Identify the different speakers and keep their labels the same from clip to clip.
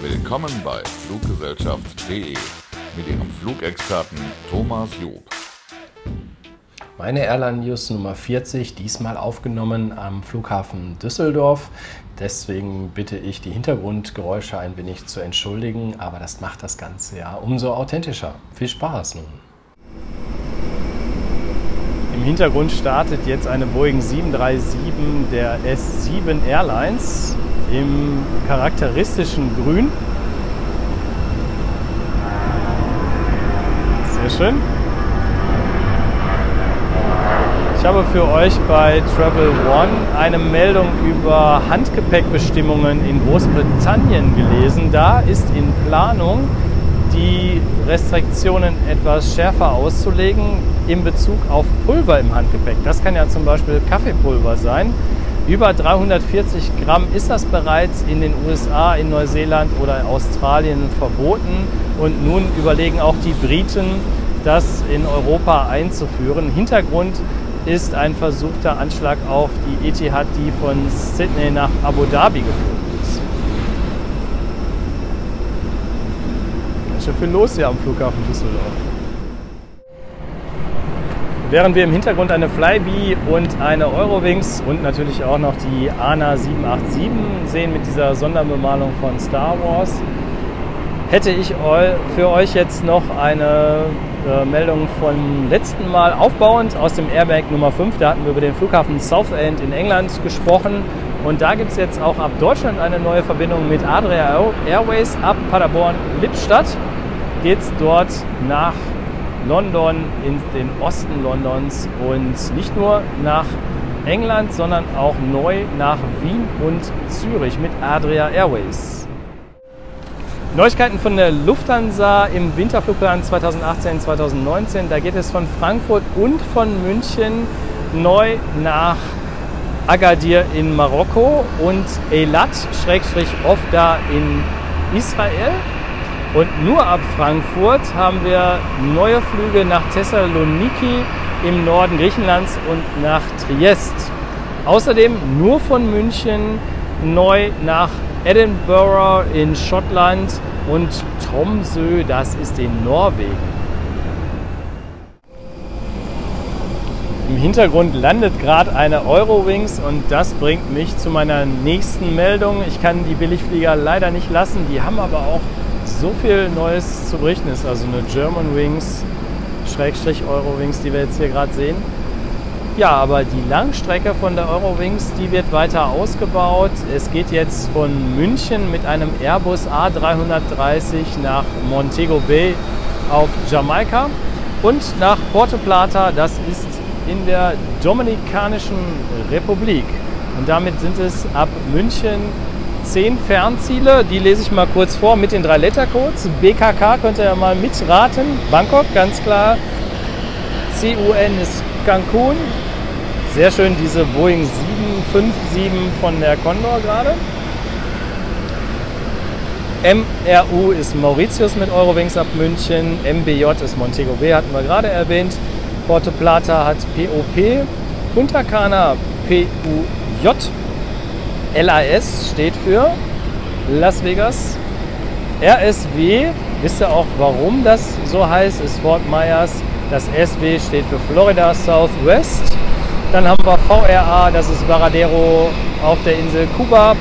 Speaker 1: Willkommen bei Fluggesellschaft.de mit Ihrem Flugexperten Thomas Job.
Speaker 2: Meine Airline News Nummer 40, diesmal aufgenommen am Flughafen Düsseldorf. Deswegen bitte ich, die Hintergrundgeräusche ein wenig zu entschuldigen, aber das macht das Ganze ja umso authentischer. Viel Spaß nun! Im Hintergrund startet jetzt eine Boeing 737 der S7 Airlines im charakteristischen Grün. Sehr schön. Habe für euch bei Travel One eine Meldung über Handgepäckbestimmungen in Großbritannien gelesen. Da ist in Planung, die Restriktionen etwas schärfer auszulegen in Bezug auf Pulver im Handgepäck. Das kann ja zum Beispiel Kaffeepulver sein. Über 340 Gramm ist das bereits in den USA, in Neuseeland oder Australien verboten. Und nun überlegen auch die Briten, das in Europa einzuführen. Hintergrund ist ein versuchter Anschlag auf die Etihad, die von Sydney nach Abu Dhabi geflogen ist. Ganz schön viel los hier am Flughafen Düsseldorf. Während wir im Hintergrund eine Flyby und eine Eurowings und natürlich auch noch die ANA 787 sehen mit dieser Sonderbemalung von Star Wars, hätte ich für euch jetzt noch eine äh, Meldung vom letzten Mal aufbauend aus dem Airbag Nummer 5. Da hatten wir über den Flughafen Southend in England gesprochen. Und da gibt es jetzt auch ab Deutschland eine neue Verbindung mit Adria Airways ab Paderborn-Lippstadt. Geht es dort nach London, in den Osten Londons und nicht nur nach England, sondern auch neu nach Wien und Zürich mit Adria Airways. Neuigkeiten von der Lufthansa im Winterflugplan 2018-2019. Da geht es von Frankfurt und von München neu nach Agadir in Marokko und Eilat-Ofda in Israel. Und nur ab Frankfurt haben wir neue Flüge nach Thessaloniki im Norden Griechenlands und nach Triest. Außerdem nur von München neu nach Edinburgh in Schottland und Tromsø, das ist in Norwegen. Im Hintergrund landet gerade eine Eurowings und das bringt mich zu meiner nächsten Meldung. Ich kann die Billigflieger leider nicht lassen, die haben aber auch so viel Neues zu berichten ist. Also eine German Wings, Schrägstrich Eurowings, die wir jetzt hier gerade sehen. Ja, aber die Langstrecke von der Eurowings, die wird weiter ausgebaut. Es geht jetzt von München mit einem Airbus A330 nach Montego Bay auf Jamaika und nach Porto Plata, das ist in der Dominikanischen Republik. Und damit sind es ab München zehn Fernziele. Die lese ich mal kurz vor mit den drei Lettercodes. BKK könnt ihr ja mal mitraten. Bangkok, ganz klar. CUN ist Cancun. Sehr schön diese Boeing 757 von der Condor gerade. MRU ist Mauritius mit Eurowings ab München. MBJ ist Montego Bay, hatten wir gerade erwähnt. Porto Plata hat POP. Punta Cana PUJ. LAS steht für Las Vegas. RSW, wisst ihr auch warum das so heißt, ist Fort Myers. Das SW steht für Florida Southwest. Dann haben wir VRA, das ist Varadero auf der Insel Kuba.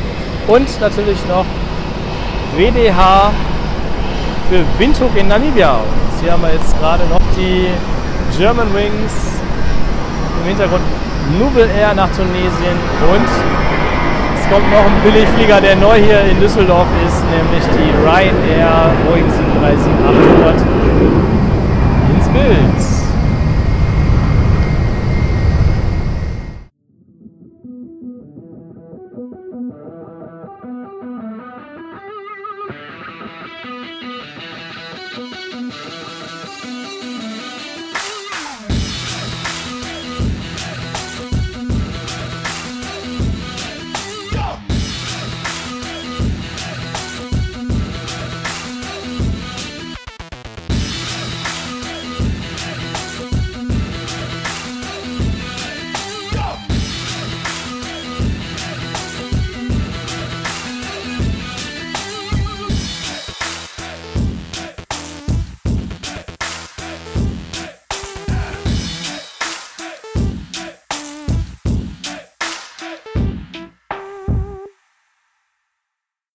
Speaker 2: Und natürlich noch WDH für Windhoek in Namibia. Und hier haben wir jetzt gerade noch die German Wings im Hintergrund Nouvel Air nach Tunesien und es kommt noch ein Billigflieger, der neu hier in Düsseldorf ist, nämlich die Ryanair Boeing 737-800 ins Bild.